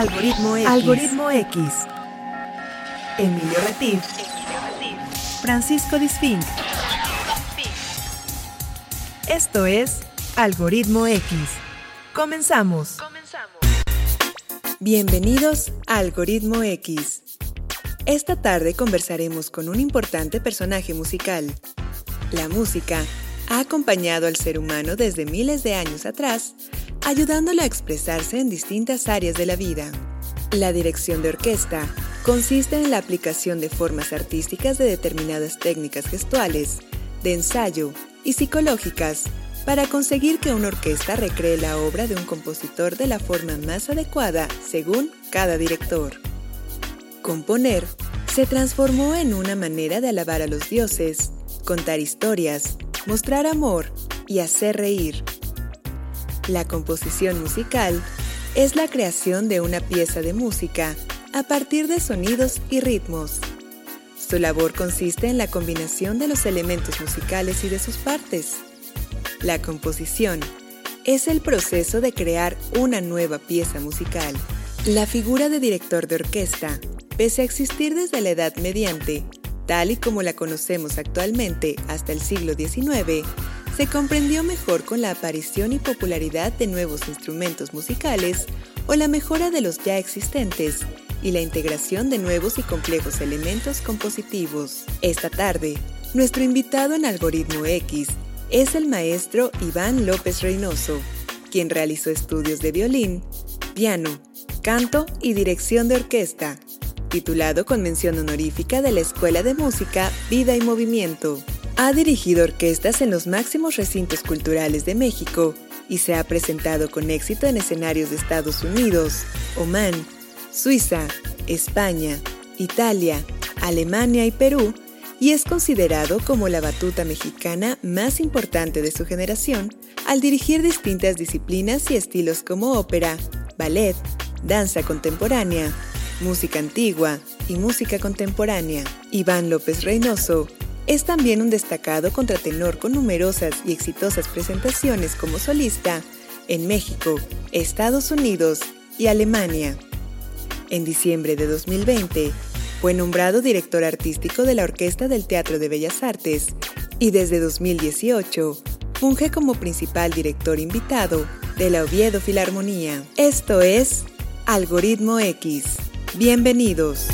Algoritmo X. Algoritmo X. Emilio Retif. Francisco Disfink. Esto es Algoritmo X. Comenzamos. Bienvenidos a Algoritmo X. Esta tarde conversaremos con un importante personaje musical. La música ha acompañado al ser humano desde miles de años atrás ayudándolo a expresarse en distintas áreas de la vida. La dirección de orquesta consiste en la aplicación de formas artísticas de determinadas técnicas gestuales, de ensayo y psicológicas para conseguir que una orquesta recree la obra de un compositor de la forma más adecuada según cada director. Componer se transformó en una manera de alabar a los dioses, contar historias, mostrar amor y hacer reír. La composición musical es la creación de una pieza de música a partir de sonidos y ritmos. Su labor consiste en la combinación de los elementos musicales y de sus partes. La composición es el proceso de crear una nueva pieza musical. La figura de director de orquesta, pese a existir desde la Edad Mediante, tal y como la conocemos actualmente hasta el siglo XIX, se comprendió mejor con la aparición y popularidad de nuevos instrumentos musicales o la mejora de los ya existentes y la integración de nuevos y complejos elementos compositivos. Esta tarde, nuestro invitado en Algoritmo X es el maestro Iván López Reynoso, quien realizó estudios de violín, piano, canto y dirección de orquesta, titulado con mención honorífica de la Escuela de Música Vida y Movimiento. Ha dirigido orquestas en los máximos recintos culturales de México y se ha presentado con éxito en escenarios de Estados Unidos, Omán, Suiza, España, Italia, Alemania y Perú, y es considerado como la batuta mexicana más importante de su generación al dirigir distintas disciplinas y estilos como ópera, ballet, danza contemporánea, música antigua y música contemporánea. Iván López Reynoso es también un destacado contratenor con numerosas y exitosas presentaciones como solista en México, Estados Unidos y Alemania. En diciembre de 2020, fue nombrado director artístico de la Orquesta del Teatro de Bellas Artes y desde 2018 funge como principal director invitado de la Oviedo Filarmonía. Esto es Algoritmo X. Bienvenidos.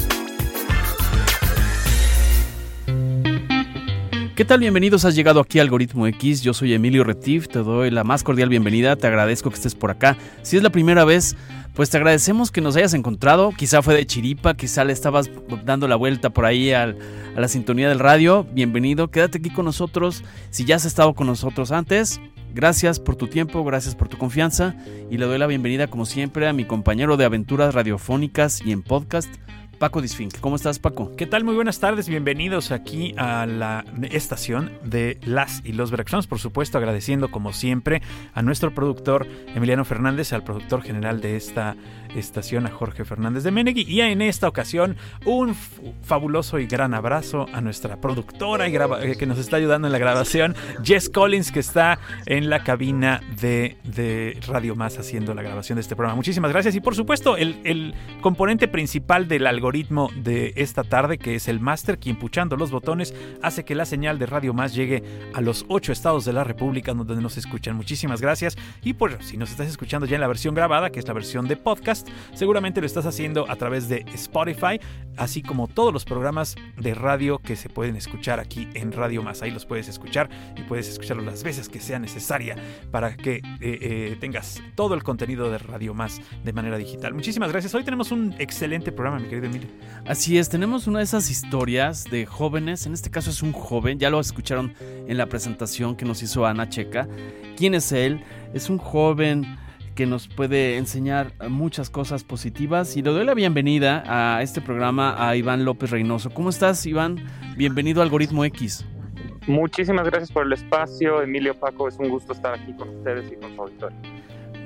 ¿Qué tal? Bienvenidos, has llegado aquí a Algoritmo X, yo soy Emilio Retif, te doy la más cordial bienvenida, te agradezco que estés por acá. Si es la primera vez, pues te agradecemos que nos hayas encontrado, quizá fue de chiripa, quizá le estabas dando la vuelta por ahí a la sintonía del radio, bienvenido, quédate aquí con nosotros, si ya has estado con nosotros antes, gracias por tu tiempo, gracias por tu confianza. Y le doy la bienvenida como siempre a mi compañero de aventuras radiofónicas y en podcast, Paco Disfink. ¿Cómo estás, Paco? ¿Qué tal? Muy buenas tardes. Bienvenidos aquí a la estación de Las y los Veracruzanos. Por supuesto, agradeciendo como siempre a nuestro productor Emiliano Fernández, al productor general de esta estación, a Jorge Fernández de Menegui. Y en esta ocasión, un fabuloso y gran abrazo a nuestra productora eh, que nos está ayudando en la grabación, Jess Collins, que está en la cabina de, Radio Más haciendo la grabación de este programa. Muchísimas gracias. Y por supuesto, el, el componente principal del algoritmo de esta tarde, que es el máster, quien puchando los botones hace que la señal de Radio Más llegue a los ocho estados de la República donde nos escuchan. Muchísimas gracias. Y pues si nos estás escuchando ya en la versión grabada, que es la versión de podcast, seguramente lo estás haciendo a través de Spotify, así como todos los programas de radio que se pueden escuchar aquí en Radio Más. Ahí los puedes escuchar y puedes escucharlos las veces que sea necesaria para que eh, eh, tengas todo el contenido de Radio Más de manera digital. Muchísimas gracias. Hoy tenemos un excelente programa, mi querido Así es, tenemos una de esas historias de jóvenes, en este caso es un joven, ya lo escucharon en la presentación que nos hizo Ana Checa. ¿Quién es él? Es un joven que nos puede enseñar muchas cosas positivas y le doy la bienvenida a este programa a Iván López Reynoso. ¿Cómo estás, Iván? Bienvenido a Algoritmo X. Muchísimas gracias por el espacio, Emilio Paco. Es un gusto estar aquí con ustedes y con su auditorio.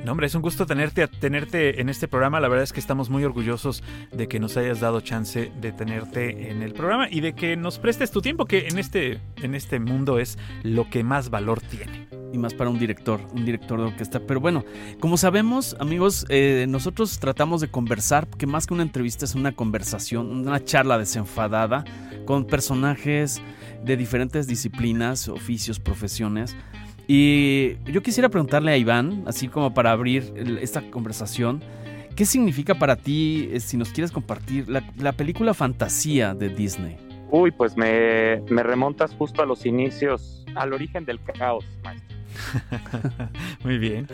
No, hombre, es un gusto tenerte, tenerte en este programa. La verdad es que estamos muy orgullosos de que nos hayas dado chance de tenerte en el programa y de que nos prestes tu tiempo, que en este, en este mundo es lo que más valor tiene. Y más para un director, un director de orquesta. Pero bueno, como sabemos, amigos, eh, nosotros tratamos de conversar, que más que una entrevista es una conversación, una charla desenfadada con personajes de diferentes disciplinas, oficios, profesiones. Y yo quisiera preguntarle a Iván, así como para abrir esta conversación, ¿qué significa para ti, eh, si nos quieres compartir, la, la película Fantasía de Disney? Uy, pues me, me remontas justo a los inicios, al origen del caos, maestro. Muy bien.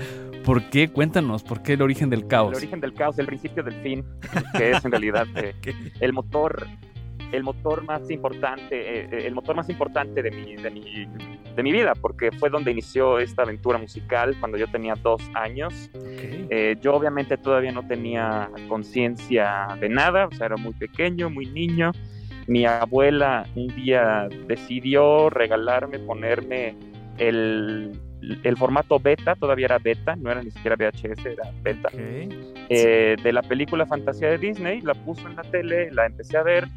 ¿Por qué? Cuéntanos, ¿por qué el origen del caos? El origen del caos, el principio del fin, que es en realidad eh, el motor, el motor más importante, eh, eh, el motor más importante de mi, de, mi, de mi vida, porque fue donde inició esta aventura musical cuando yo tenía dos años. yo obviamente todavía no tenía conciencia de nada, o sea, era muy pequeño, muy niño. Mi abuela un día decidió regalarme, ponerme el, el, formato beta, todavía era beta, no era ni siquiera VHS, era beta, eh, de la película Fantasía de Disney, la puso en la tele, la empecé a ver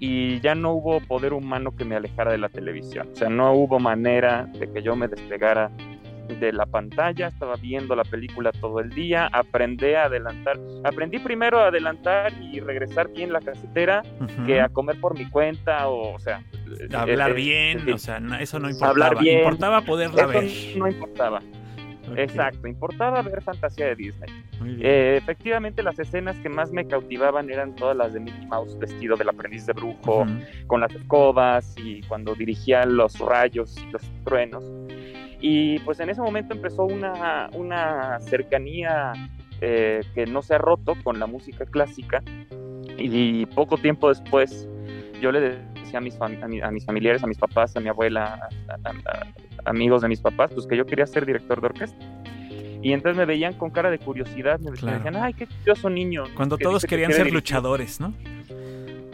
y ya no hubo poder humano que me alejara de la televisión, o sea, no hubo manera de que yo me despegara de la pantalla, estaba viendo la película todo el día, aprendí a adelantar, aprendí primero a adelantar y regresar bien la casetera que a comer por mi cuenta o, o sea, hablar bien, o sea, eso no importaba, hablar bien, importaba poderla ver. No importaba. Exacto, importaba ver fantasía de Disney. Eh, efectivamente, las escenas que más me cautivaban eran todas las de Mickey Mouse vestido del aprendiz de brujo, con las escobas y cuando dirigía los rayos y los truenos. Y pues en ese momento empezó una, una cercanía eh, que no se ha roto con la música clásica. Y poco tiempo después yo le decía a mis, a, mis familiares, a mis papás, a mi abuela, a, amigos de mis papás, pues que yo quería ser director de orquesta. Y entonces me veían con cara de curiosidad, me decían, ay, qué curioso niño. Cuando todos querían ser luchadores, ¿no?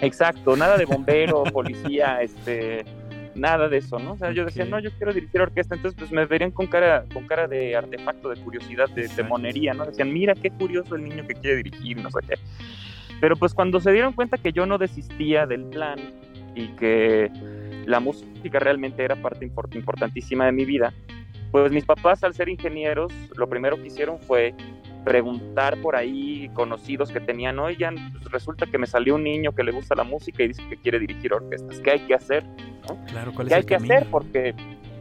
Exacto, nada de bombero, policía, este, nada de eso, ¿no? O sea, yo decía, no, yo quiero dirigir orquesta, entonces pues me verían con cara, con cara de artefacto, de curiosidad, de, de monería, ¿no? Decían, mira qué curioso el niño que quiere dirigir, no sé qué. Pero pues cuando se dieron cuenta que yo no desistía del plan y que la música realmente era parte importantísima de mi vida, pues mis papás al ser ingenieros, lo primero que hicieron fue preguntar por ahí conocidos que tenían, oigan, pues resulta que me salió un niño que le gusta la música y dice que quiere dirigir orquestas, ¿qué hay que hacer? Claro, ¿cuál ¿Qué hay que hacer? Porque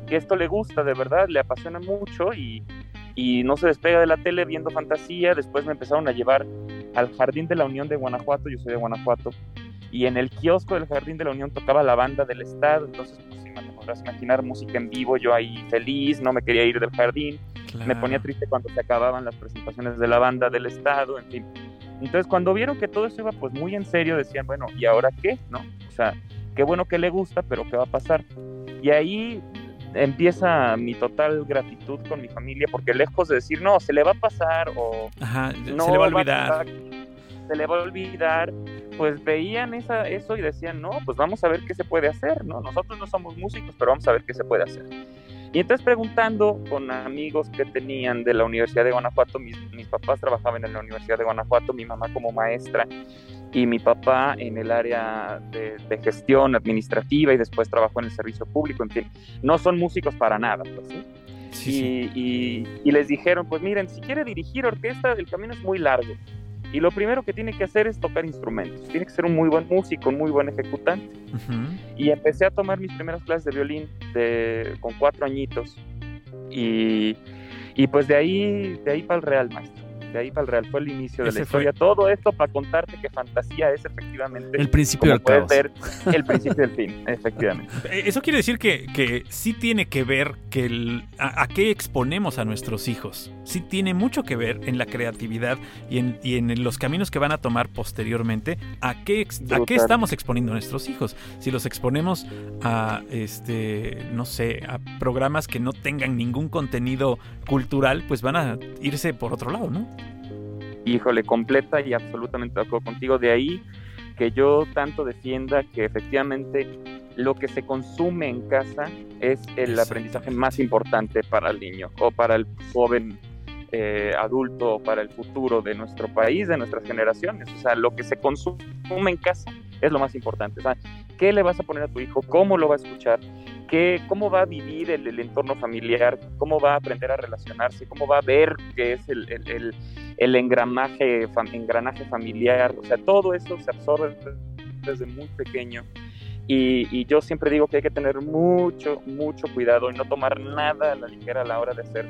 que esto le gusta de verdad, le apasiona mucho y, y no se despega de la tele viendo fantasía, después me empezaron a llevar al Jardín de la Unión de Guanajuato, yo soy de Guanajuato, y en el kiosco del Jardín de la Unión tocaba la banda del Estado, entonces pues si me podrás imaginar música en vivo, yo ahí feliz, no me quería ir del jardín, me ponía triste cuando se acababan las presentaciones de la banda del Estado, en fin. Entonces cuando vieron que todo eso iba pues muy en serio, decían, bueno, ¿y ahora qué? ¿No? O sea, qué bueno que le gusta, pero ¿qué va a pasar? Y ahí empieza mi total gratitud con mi familia, porque lejos de decir, no, se le va a pasar o no se le va a olvidar. se le va a olvidar, pues veían esa, eso y decían, no, pues vamos a ver qué se puede hacer, ¿no? Nosotros no somos músicos, pero vamos a ver qué se puede hacer. Y entonces preguntando con amigos que tenían de la Universidad de Guanajuato, mis, mis papás trabajaban en la Universidad de Guanajuato, mi mamá como maestra y mi papá en el área de, gestión administrativa y después trabajó en el servicio público, en fin, no son músicos para nada, pues, ¿sí? y, y, les dijeron, pues miren, si quiere dirigir orquesta, el camino es muy largo. Y lo primero que tiene que hacer es tocar instrumentos. Tiene que ser un muy buen músico, un muy buen ejecutante. Y empecé a tomar mis primeras clases de violín de, con cuatro añitos. Y, y pues de ahí, de ahí para el Real, maestro de ahí para el Real fue el inicio de la historia. Todo esto para contarte que fantasía es efectivamente el principio del caos. Ver, el principio del fin, efectivamente. Eh, eso quiere decir que, que sí tiene que ver que a, qué exponemos a nuestros hijos. Sí tiene mucho que ver en la creatividad y en, y en los caminos que van a tomar posteriormente. ¿A qué, a qué estamos exponiendo a nuestros hijos? Si los exponemos a, este, no sé, a programas que no tengan ningún contenido cultural, pues van a irse por otro lado, ¿no? híjole, completa y absolutamente de acuerdo contigo. De ahí que yo tanto defienda que efectivamente lo que se consume en casa es el aprendizaje más importante para el niño o para el joven eh, adulto para el futuro de nuestro país, de nuestras generaciones. O sea, lo que se consume en casa es lo más importante. O sea, ¿qué le vas a poner a tu hijo? ¿Cómo lo va a escuchar? qué, cómo va a vivir el, entorno familiar, cómo va a aprender a relacionarse, cómo va a ver qué es el, el, el engranaje, engranaje familiar. O sea, todo eso se absorbe desde muy pequeño. Y, y, yo siempre digo que hay que tener mucho, mucho cuidado y no tomar nada a la ligera a la hora de ser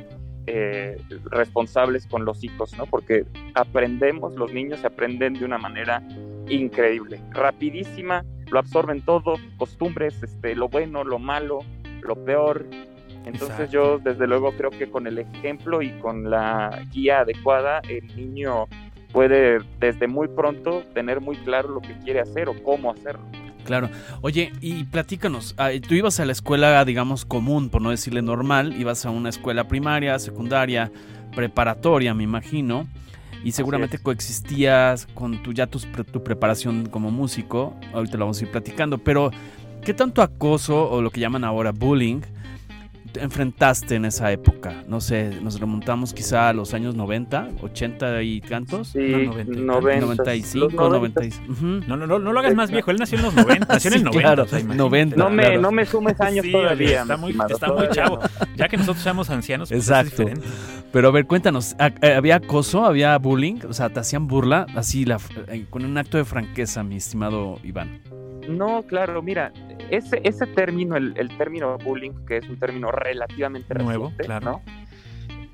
eh, responsables con los hijos, ¿no? Porque aprendemos, los niños se aprenden de una manera increíble, rapidísima, lo absorben todo, costumbres, este, lo bueno, lo malo, lo peor. Entonces yo desde luego creo que con el ejemplo y con la guía adecuada, el niño puede desde muy pronto tener muy claro lo que quiere hacer o cómo hacerlo. Claro. Oye, y platícanos, ah, tú ibas a la escuela, digamos, común, por no decirle normal, ibas a una escuela primaria, secundaria, preparatoria, me imagino, y seguramente coexistías con tu, ya tu, tu preparación como músico, ahorita lo vamos a ir platicando, pero ¿qué tanto acoso o lo que llaman ahora bullying enfrentaste en esa época? No sé, nos remontamos quizá a los años 90, 80 y tantos. Sí, no, 90, 95, 95. no, no, no, no, lo hagas más viejo, él nació en los 90, nació en el 90. Claro, 90 no, me, no me sumes años todavía. Está muy, está muy chavo. Ya que nosotros seamos ancianos, pues Exacto. Pero a ver, cuéntanos, eh, ¿había acoso, había bullying? O sea, ¿te hacían burla? Así, la, eh, con un acto de franqueza, mi estimado Iván. No, claro, mira, ese, ese término, el, término bullying, que es un término relativamente nuevo, claro.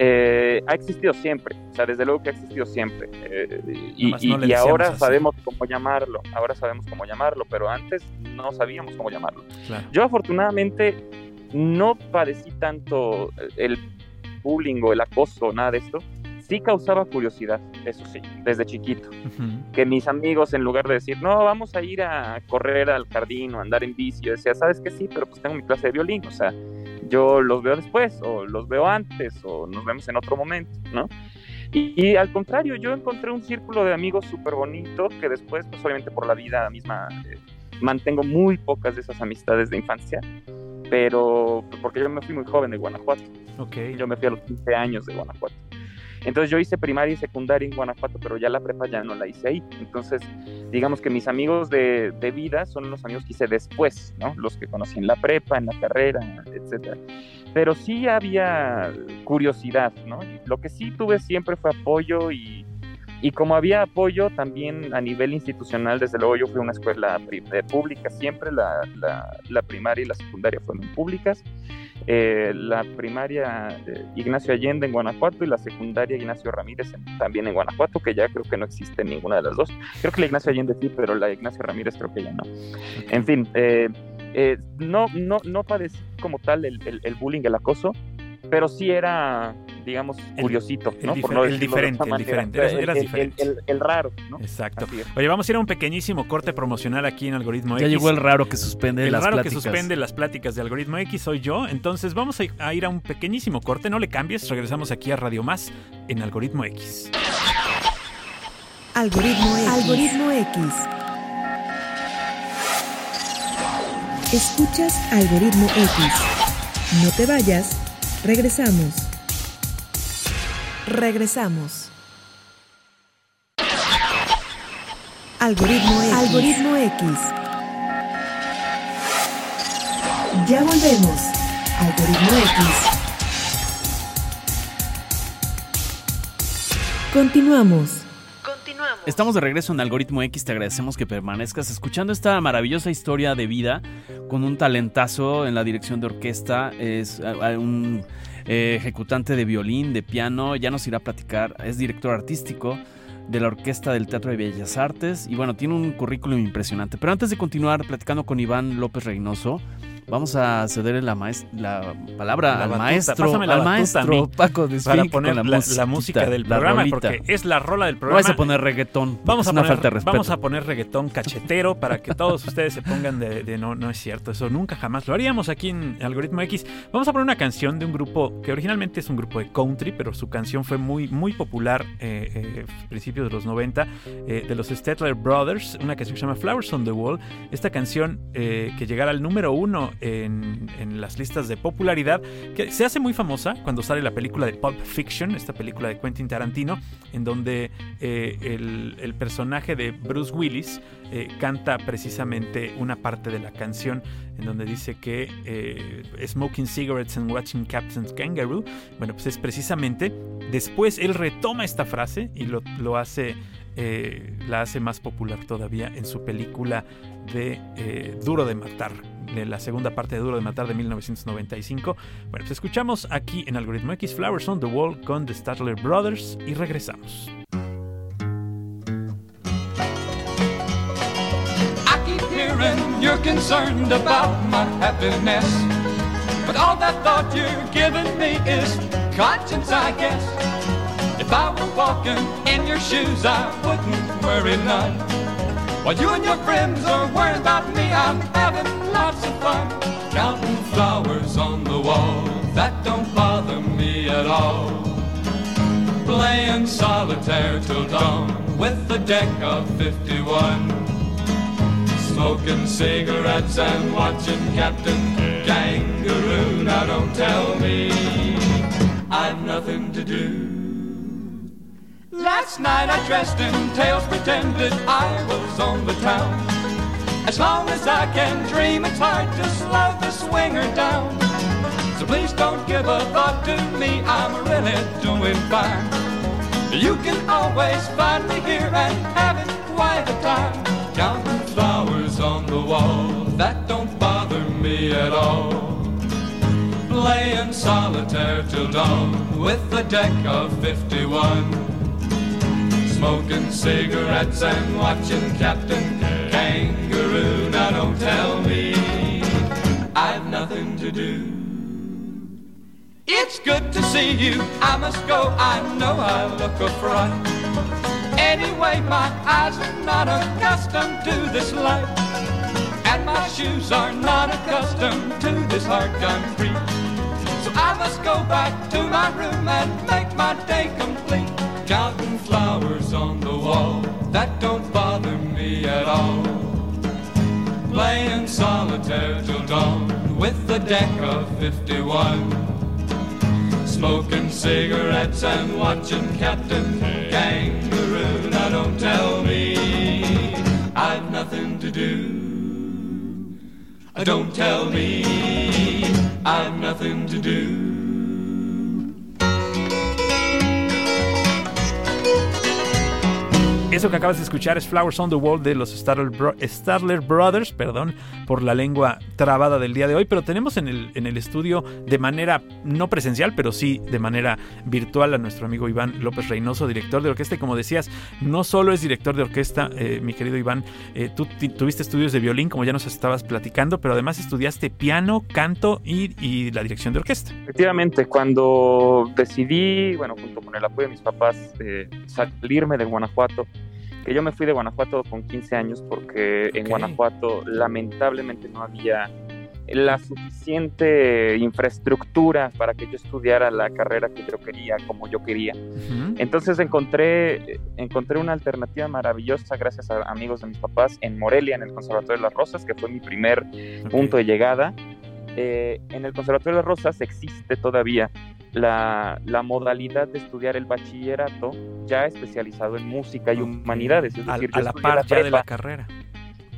Eh, ha existido siempre, o sea, desde luego que ha existido siempre. Eh, y, ahora sabemos cómo llamarlo, ahora sabemos cómo llamarlo, pero antes no sabíamos cómo llamarlo. Yo afortunadamente no padecí tanto el bullying o el acoso, nada de esto, sí causaba curiosidad, eso sí, desde chiquito. Que mis amigos, en lugar de decir, no, vamos a ir a correr al jardín o andar en bici, yo decía, ¿sabes qué? Sí, pero pues tengo mi clase de violín, o sea, yo los veo después, o los veo antes, o nos vemos en otro momento, ¿no? Y, al contrario, yo encontré un círculo de amigos súper bonito que después, pues obviamente por la vida misma, eh, mantengo muy pocas de esas amistades de infancia, pero porque yo me fui muy joven de Guanajuato. Okay. Yo me fui a los 15 años de Guanajuato. Entonces yo hice primaria y secundaria en Guanajuato, pero ya la prepa ya no la hice ahí. Entonces, digamos que mis amigos de, de vida son los amigos que hice después, ¿no? Los que conocí en la prepa, en la carrera, etcétera. Pero sí había curiosidad, ¿no? Lo que sí tuve siempre fue apoyo y, y como había apoyo también a nivel institucional, desde luego yo fui a una escuela pública, siempre la, la, la primaria y la secundaria fueron públicas. Eh, la primaria Ignacio Allende en Guanajuato y la secundaria Ignacio Ramírez también en Guanajuato, que ya creo que no existe ninguna de las dos. Creo que la Ignacio Allende sí, pero la Ignacio Ramírez creo que ya no. En fin, eh, eh, no, no, no padecí como tal el, el bullying, el acoso, pero sí era digamos, curiosito, ¿no? El, diferente, el diferente, el, raro, ¿no? Exacto. Oye, vamos a ir a un pequeñísimo corte promocional aquí en Algoritmo X. Ya llegó el raro que suspende el las raro que suspende las pláticas de Algoritmo X soy yo, entonces vamos a ir a un pequeñísimo corte, no le cambies, regresamos aquí a Radio Más en Algoritmo X. Algoritmo X. Algoritmo X. Escuchas Algoritmo X. No te vayas, regresamos. Regresamos. Algoritmo X. Algoritmo X. Ya volvemos. Algoritmo X. Continuamos. Continuamos. Estamos de regreso en Algoritmo X. Te agradecemos que permanezcas escuchando esta maravillosa historia de vida con un talentazo en la dirección de orquesta. Es un eh, ejecutante de violín, de piano, ya nos irá a platicar, es director artístico de la Orquesta del Teatro de Bellas Artes y bueno, tiene un currículum impresionante. Pero antes de continuar platicando con Iván López Reynoso, Vamos a ceder la, la palabra al maestro, al maestro Paco de para poner la, música del programa porque es la rola del programa. Vamos a poner reggaetón. Vamos a poner, Vamos a poner reggaetón cachetero para que todos ustedes se pongan de, no, no es cierto, eso nunca jamás lo haríamos aquí en Algoritmo X. Vamos a poner una canción de un grupo que originalmente es un grupo de country, pero su canción fue muy, muy popular eh, eh principios de los 90, eh, de los Stetler Brothers, una canción que se llama Flowers on the Wall. Esta canción eh, que llegara al número uno en, las listas de popularidad, que se hace muy famosa cuando sale la película de Pulp Fiction, esta película de Quentin Tarantino, en donde eh, el, personaje de Bruce Willis eh, canta precisamente una parte de la canción en donde dice que eh, smoking cigarettes and watching Captain's Kangaroo. Bueno, pues es precisamente después él retoma esta frase y lo, hace la hace más popular todavía en su película de Duro de Matar, de la segunda parte de Duro de Matar de 1995. Bueno, pues escuchamos aquí en Algoritmo X Flowers on the Wall con The Statler Brothers y regresamos. you're concerned about my happiness. But all that thought you're giving me is conscience, I guess. If I were walking in your shoes, I wouldn't worry none. While you and your friends are worrying about me, I'm having fun. Counting flowers on the wall, that don't bother me at all. Playing solitaire till dawn with a deck of 51. Smoking cigarettes and watching Captain Kangaroo. Now don't tell me I've nothing to do. Last night I dressed in tails, pretended I was on the town. As long as I can dream, it's hard to slow the swinger down. So please don't give a thought to me, I'm really doing fine. You can always find me here and having quite a time. Counting flowers on the wall, that don't bother me at all. Playing solitaire till dawn with a deck of 51 smoking cigarettes and watching Captain Kangaroo. Tell me I've nothing to do. It's good to see you. I must go. I know I look a fright. Anyway, my eyes are not accustomed to this light. And my shoes are not accustomed to this hard concrete. So I must go back to my room and make my day complete. Counting flowers on the wall, that don't bother me at all. Playing solitaire till dawn with a deck of 51. Smoking cigarettes and watching Captain Kangaroo. Now don't tell me I've nothing to do. Don't tell me I've nothing to do. Eso que acabas de escuchar es Flowers on the Wall de los Stadler, Brothers, perdón por la lengua trabada del día de hoy, pero tenemos en el, en el estudio de manera no presencial, pero sí de manera virtual a nuestro amigo Iván López Reynoso, director de orquesta. Y como decías, no solo es director de orquesta, eh, mi querido Iván, eh, tú tuviste estudios de violín, como ya nos estabas platicando, pero además estudiaste piano, canto y, la dirección de orquesta. Efectivamente, cuando decidí, bueno, junto con el apoyo de mis papás, eh, salirme de Guanajuato, que yo me fui de Guanajuato con 15 años porque en Guanajuato lamentablemente no había la suficiente infraestructura para que yo estudiara la carrera que yo quería, como yo quería. Entonces encontré, encontré una alternativa maravillosa gracias a amigos de mis papás en Morelia, en el Conservatorio de las Rosas, que fue mi primer punto de llegada. Eh, en el Conservatorio de las Rosas existe todavía la, modalidad de estudiar el bachillerato ya especializado en música y humanidades. Es decir, a, la par ya de la carrera.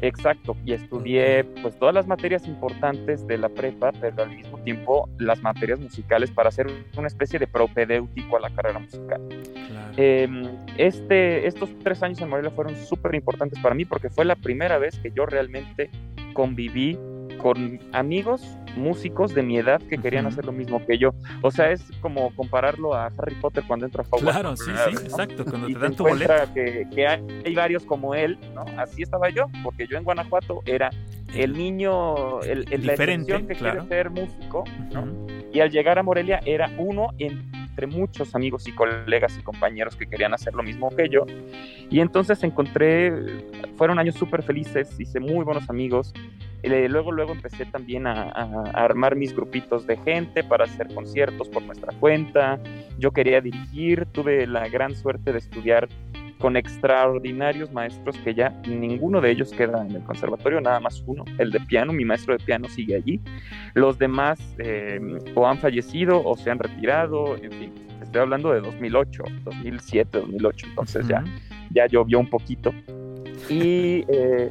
Exacto, y estudié pues todas las materias importantes de la prepa, pero al mismo tiempo las materias musicales para hacer una especie de propedéutico a la carrera musical. Em, este, estos tres años en Morelia fueron súper importantes para mí porque fue la primera vez que yo realmente conviví con amigos músicos de mi edad que querían hacer lo mismo que yo. O sea, es como compararlo a Harry Potter cuando entra a Hogwarts. Claro, sí, sí, exacto. Cuando te dan tu boleto. Que, que hay, varios como él, ¿no? Así estaba yo, porque yo en Guanajuato era el niño, el, el Diferente, que quiere ser músico, ¿no? Y al llegar a Morelia era uno entre muchos amigos y colegas y compañeros que querían hacer lo mismo que yo. Y entonces encontré, fueron años súper felices, hice muy buenos amigos luego, luego empecé también a, armar mis grupitos de gente para hacer conciertos por nuestra cuenta. Yo quería dirigir, tuve la gran suerte de estudiar con extraordinarios maestros que ya ninguno de ellos queda en el conservatorio, nada más uno, el de piano, mi maestro de piano sigue allí. Los demás eh, o han fallecido o se han retirado, en fin, estoy hablando de 2008, 2007, 2008, entonces ya, ya llovió un poquito. Y, eh,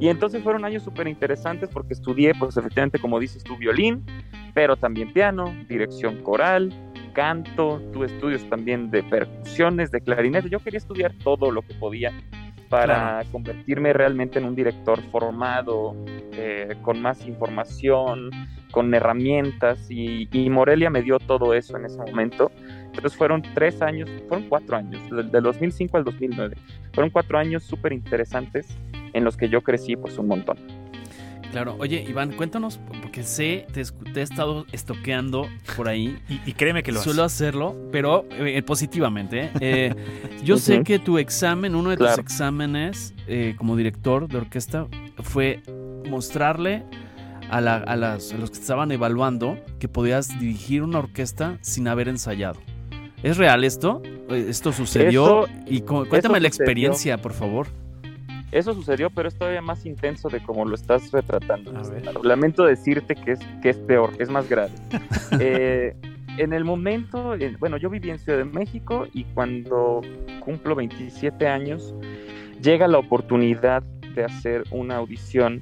y entonces fueron años súper interesantes porque estudié, pues efectivamente, como dices tu violín, pero también piano, dirección coral, canto, tuve estudios también de percusiones, de clarinete. Yo quería estudiar todo lo que podía para convertirme realmente en un director formado, eh, con más información, con herramientas y, Morelia me dio todo eso en ese momento. Entonces fueron tres años, fueron cuatro años, del, del 2005 al 2009. Fueron cuatro años súper interesantes en los que yo crecí pues un montón. Claro, oye Iván, cuéntanos, porque sé, te, he estado estoqueando por ahí. y, créeme que lo Suelo hacerlo, pero eh, positivamente. ¿eh? Eh, yo sé que tu examen, uno de tus exámenes como director de orquesta, fue mostrarle a, a, las, los que estaban evaluando que podías dirigir una orquesta sin haber ensayado. ¿Es real esto? ¿Esto sucedió? y cuéntame la experiencia, por favor. Eso sucedió, pero es todavía más intenso de como lo estás retratando. Lamento decirte que es, que es peor, es más grave. Eh, en el momento, eh, bueno, yo viví en Ciudad de México y cuando cumplo 27 años, llega la oportunidad de hacer una audición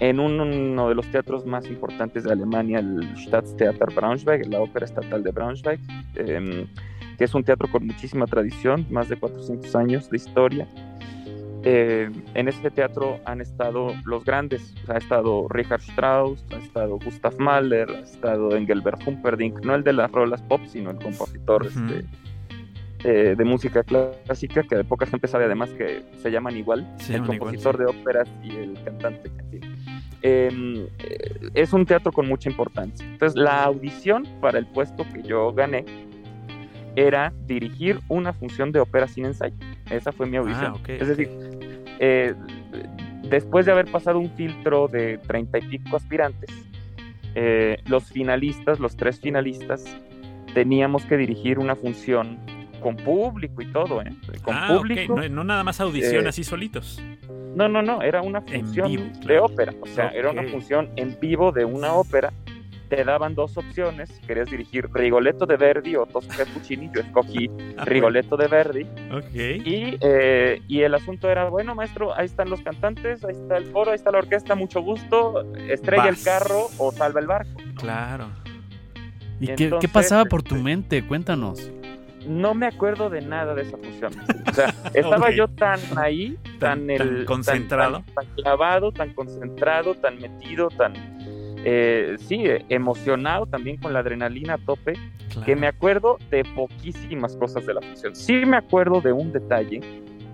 en uno de los teatros más importantes de Alemania, el Staatstheater Braunschweig, la ópera estatal de Braunschweig, em, que es un teatro con muchísima tradición, más de 400 años de historia. Eh, en este teatro han estado los grandes, ha estado Richard Strauss, ha estado Gustav Mahler, ha estado Engelbert Humperdinck, no el de las rolas pop, sino el compositor este, eh, de música clásica, que de poca gente sabe además que se llaman igual, el compositor de óperas y el cantante. Em, eh, es un teatro con mucha importancia. Entonces, la audición para el puesto que yo gané era dirigir una función de ópera sin ensayo. Esa fue mi audición. Ah, es decir, eh, después de haber pasado un filtro de treinta y pico aspirantes, eh, los finalistas, los tres finalistas, teníamos que dirigir una función con público y todo, ¿eh? Con ah, público. No, nada más audición así solitos. No, no, no, era una función de ópera, o sea, era una función en vivo de una ópera te daban dos opciones, querías dirigir Rigoletto de Verdi o Tosca Puccini, yo escogí ah, Rigoletto de Verdi. Y, eh, y el asunto era, bueno, maestro, ahí están los cantantes, ahí está el foro, ahí está la orquesta, mucho gusto, estrella el carro o salva el barco. Claro. ¿Y, qué, pasaba por tu mente? Cuéntanos. No me acuerdo de nada de esa función. O sea, estaba yo tan ahí, tan, el, concentrado, tan clavado, tan concentrado, tan metido, tan eh, sí, emocionado también con la adrenalina a tope, que me acuerdo de poquísimas cosas de la función. Sí me acuerdo de un detalle,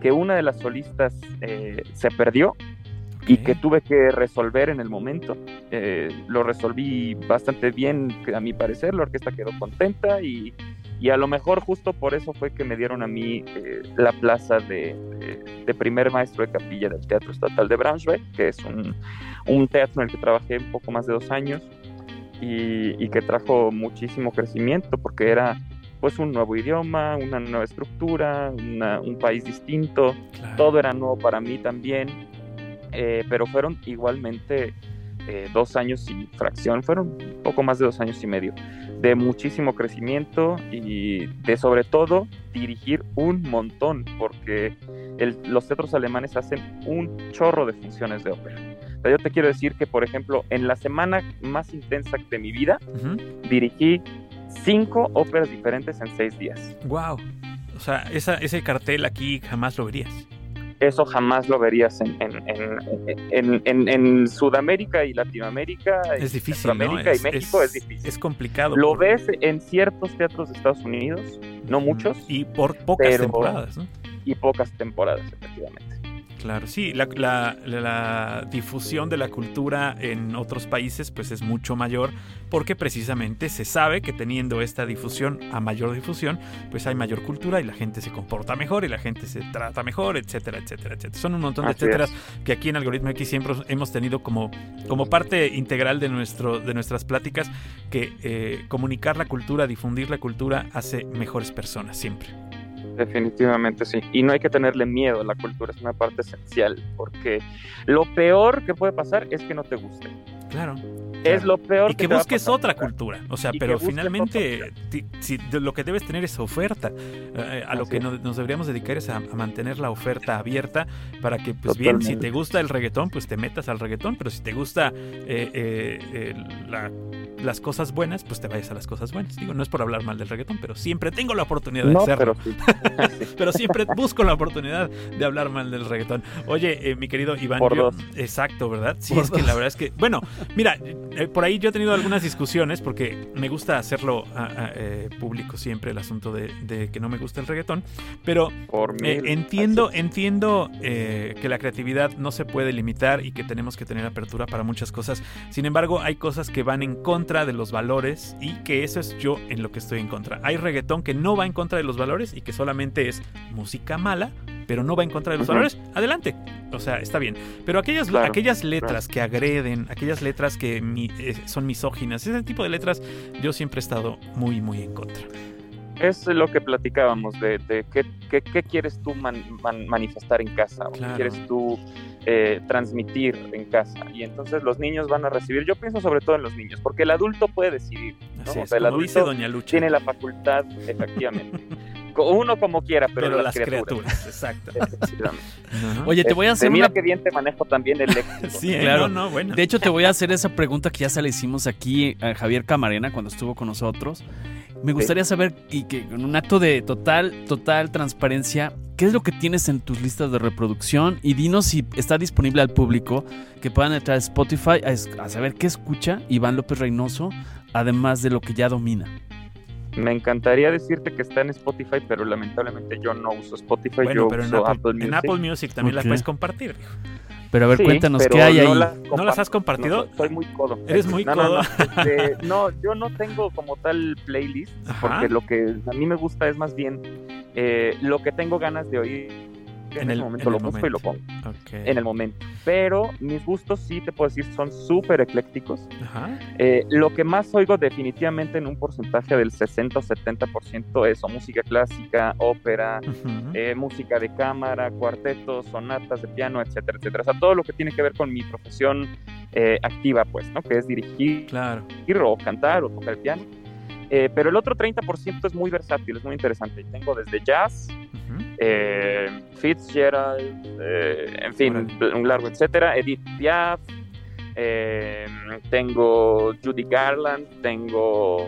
que una de las solistas eh, se perdió y que tuve que resolver en el momento. Eh, lo resolví bastante bien, a mi parecer, la orquesta quedó contenta y, y a lo mejor justo por eso fue que me dieron a mí la plaza de, de, primer maestro de capilla del Teatro Estatal de Braunschweig, que es un, un teatro en el que trabajé un poco más de dos años y, que trajo muchísimo crecimiento porque era pues un nuevo idioma, una nueva estructura, un país distinto, todo era nuevo para mí también, eh, pero fueron igualmente eh, dos años y fracción, fueron poco más de dos años y medio, de muchísimo crecimiento y de sobre todo dirigir un montón, porque los teatros alemanes hacen un chorro de funciones de ópera yo te quiero decir que, por ejemplo, en la semana más intensa de mi vida, dirigí cinco óperas diferentes en seis días. ¡Wow! O sea, ese cartel aquí jamás lo verías. Eso jamás lo verías en, en, Sudamérica y Latinoamérica. Es difícil. Centroamérica y México es, difícil. Es complicado. Lo ves en ciertos teatros de Estados Unidos, no muchos. Y por pocas temporadas, ¿no? Y pocas temporadas, efectivamente. Claro, sí, la, difusión de la cultura en otros países pues es mucho mayor porque precisamente se sabe que teniendo esta difusión a mayor difusión pues hay mayor cultura y la gente se comporta mejor y la gente se trata mejor, etcétera, etcétera, etcétera. Son un montón de etcéteras que aquí en Algoritmo X siempre hemos tenido como, como parte integral de, nuestro, de nuestras pláticas que eh, comunicar la cultura, difundir la cultura hace mejores personas siempre. Definitivamente sí. Y no hay que tenerle miedo la cultura, es una parte esencial, porque lo peor que puede pasar es que no te guste. Claro. Es lo peor. Y que, busques otra cultura. O sea, pero finalmente si, lo que debes tener es oferta. Eh, a lo que nos, deberíamos dedicar es a, mantener la oferta abierta para que, pues bien, si te gusta el reggaetón, pues te metas al reggaetón. Pero si te gusta eh, eh, las cosas buenas, pues te vayas a las cosas buenas. Digo, no es por hablar mal del reggaetón, pero siempre tengo la oportunidad de hacerlo. Pero, pero, siempre busco la oportunidad de hablar mal del reggaetón. Oye, mi querido Iván, exacto, ¿verdad? Sí, es que la verdad es que, bueno, mira, eh, por ahí yo he tenido algunas discusiones porque me gusta hacerlo eh, público siempre el asunto de, que no me gusta el reggaetón, pero eh, entiendo, entiendo que la creatividad no se puede limitar y que tenemos que tener apertura para muchas cosas. Sin embargo, hay cosas que van en contra de los valores y que eso es yo en lo que estoy en contra. Hay reggaetón que no va en contra de los valores y que solamente es música mala pero no va en contra de los valores, adelante. O sea, está bien. Pero aquellas, aquellas letras que agreden, aquellas letras que eh, son misóginas, ese tipo de letras, yo siempre he estado muy, muy en contra. Es lo que platicábamos de, qué, quieres tú manifestar en casa, o qué quieres tú eh, transmitir en casa. Y entonces los niños van a recibir, yo pienso sobre todo en los niños, porque el adulto puede decidir. o sea, el adulto Doña Lucha. tiene la facultad, efectivamente. uno como quiera, pero, las, criaturas. Exacto. Oye, te voy a hacer mira una... qué bien te manejo también el léxico. sí, claro. No, bueno. De hecho, te voy a hacer esa pregunta que ya se le hicimos aquí a Javier Camarena cuando estuvo con nosotros. Me gustaría saber, y que en un acto de total, total transparencia, ¿qué es lo que tienes en tus listas de reproducción? Y dinos si está disponible al público que puedan entrar a Spotify a, a saber qué escucha Iván López Reynoso, además de lo que ya domina. Me encantaría decirte que está en Spotify, pero lamentablemente yo no uso Spotify, yo pero uso en Apple, Music. En Apple Music también las puedes compartir. Pero a ver, cuéntanos, ¿qué hay ahí? ¿No las has compartido? soy muy codo. ¿Eres muy codo? Este, no, yo no tengo como tal playlist, porque lo que a mí me gusta es más bien eh, lo que tengo ganas de oír en, el momento lo busco y lo pongo. En el momento. Pero mis gustos sí te puedo decir son súper eclécticos. Eh, lo que más oigo definitivamente en un porcentaje del 60 o 70% es o música clásica, ópera, eh, música de cámara, cuartetos, sonatas de piano, etcétera, etcétera. O sea, todo lo que tiene que ver con mi profesión eh, activa, pues, ¿no? Que es dirigir, claro. o cantar o tocar el piano. Pero el otro 30% es muy versátil, es muy interesante. Tengo desde jazz, eh, Fitzgerald, eh, en fin, un largo etcétera, Edith Piaf, eh, tengo Judy Garland, tengo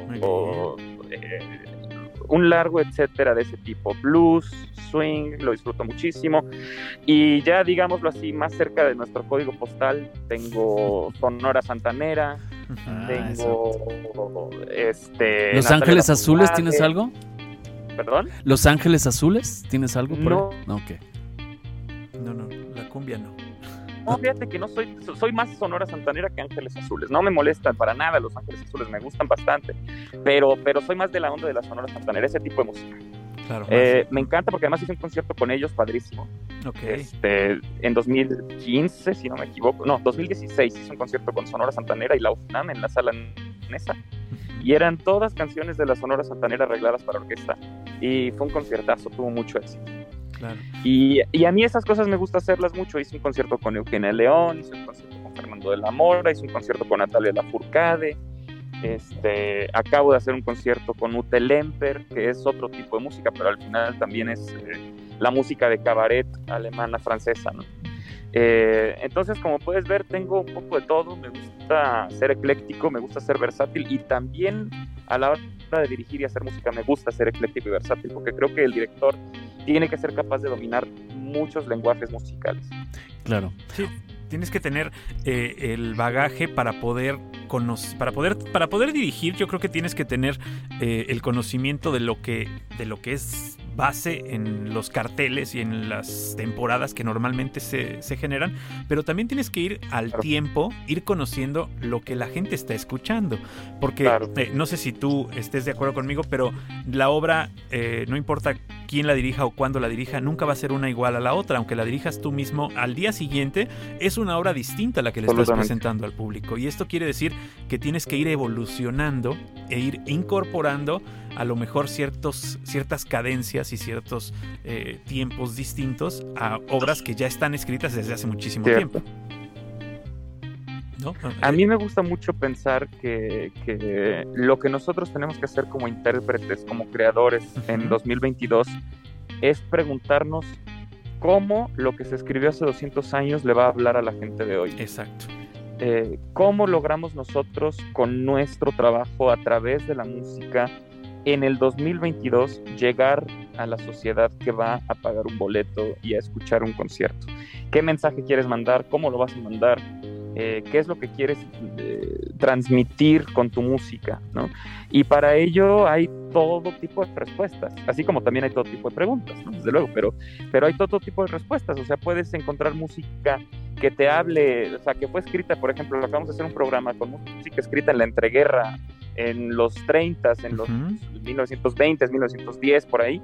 un largo etcétera de ese tipo, blues, swing, lo disfruto muchísimo. Y ya digámoslo así, más cerca de nuestro código postal, tengo Sonora Santanera, ah, tengo este... Los Ángeles Azules, ¿tienes algo? ¿Perdón? ¿Los Ángeles Azules? ¿Tienes algo por no. ahí? No, okay. no, no, la cumbia no. No, fíjate que no soy, soy más Sonora Santanera que Ángeles Azules. No me molestan para nada los Ángeles Azules, me gustan bastante. Pero, pero soy más de la onda de la Sonora Santanera, ese tipo de música. Claro, eh, me encanta porque además hice un concierto con ellos padrísimo. Okay. Este, en 2015, si no me equivoco, no, 2016 hice un concierto con Sonora Santanera y la UFNAM en la sala Nesa. Y eran todas canciones de la Sonora Santanera arregladas para orquesta. Y fue un conciertazo, tuvo mucho éxito. Claro. Y, y, a mí esas cosas me gusta hacerlas mucho. Hice un concierto con Eugenia León, hice un concierto con Fernando de la Mora, hice un concierto con Natalia Lafourcade. Este, acabo de hacer un concierto con Ute Lemper, que es otro tipo de música, pero al final también es eh, la música de cabaret alemana, francesa. ¿no? Eh, entonces, como puedes ver, tengo un poco de todo, me gusta ser ecléctico, me gusta ser versátil y también a la hora de dirigir y hacer música me gusta ser ecléctico y versátil, porque creo que el director tiene que ser capaz de dominar muchos lenguajes musicales. Claro. Sí, tienes que tener eh, el bagaje para poder conocer, para poder para poder dirigir. Yo creo que tienes que tener eh, el conocimiento de lo que de lo que es base en los carteles y en las temporadas que normalmente se, generan, pero también tienes que ir al tiempo, ir conociendo lo que la gente está escuchando, porque eh, no sé si tú estés de acuerdo conmigo, pero la obra, eh, no importa quién la dirija o cuándo la dirija, nunca va a ser una igual a la otra, aunque la dirijas tú mismo al día siguiente, es una obra distinta a la que le estás presentando al público, y esto quiere decir que tienes que ir evolucionando e ir incorporando a lo mejor ciertos, ciertas cadencias y ciertos eh, tiempos distintos a obras que ya están escritas desde hace muchísimo tiempo. A mí me gusta mucho pensar que, lo que nosotros tenemos que hacer como intérpretes, como creadores en 2022, es preguntarnos cómo lo que se escribió hace 200 años le va a hablar a la gente de hoy. Exacto. Eh, cómo logramos nosotros con nuestro trabajo a través de la música en el 2022 llegar a la sociedad que va a pagar un boleto y a escuchar un concierto. ¿Qué mensaje quieres mandar? ¿Cómo lo vas a mandar? Eh, qué es lo que quieres eh, transmitir con tu música, ¿no? Y para ello hay todo tipo de respuestas, así como también hay todo tipo de preguntas, ¿no? Desde luego, pero, pero hay todo tipo de respuestas, o sea, puedes encontrar música que te hable, o sea, que fue escrita, por ejemplo, acabamos de hacer un programa con música escrita en la entreguerra, en los 30, en los 1920, 1910, por ahí,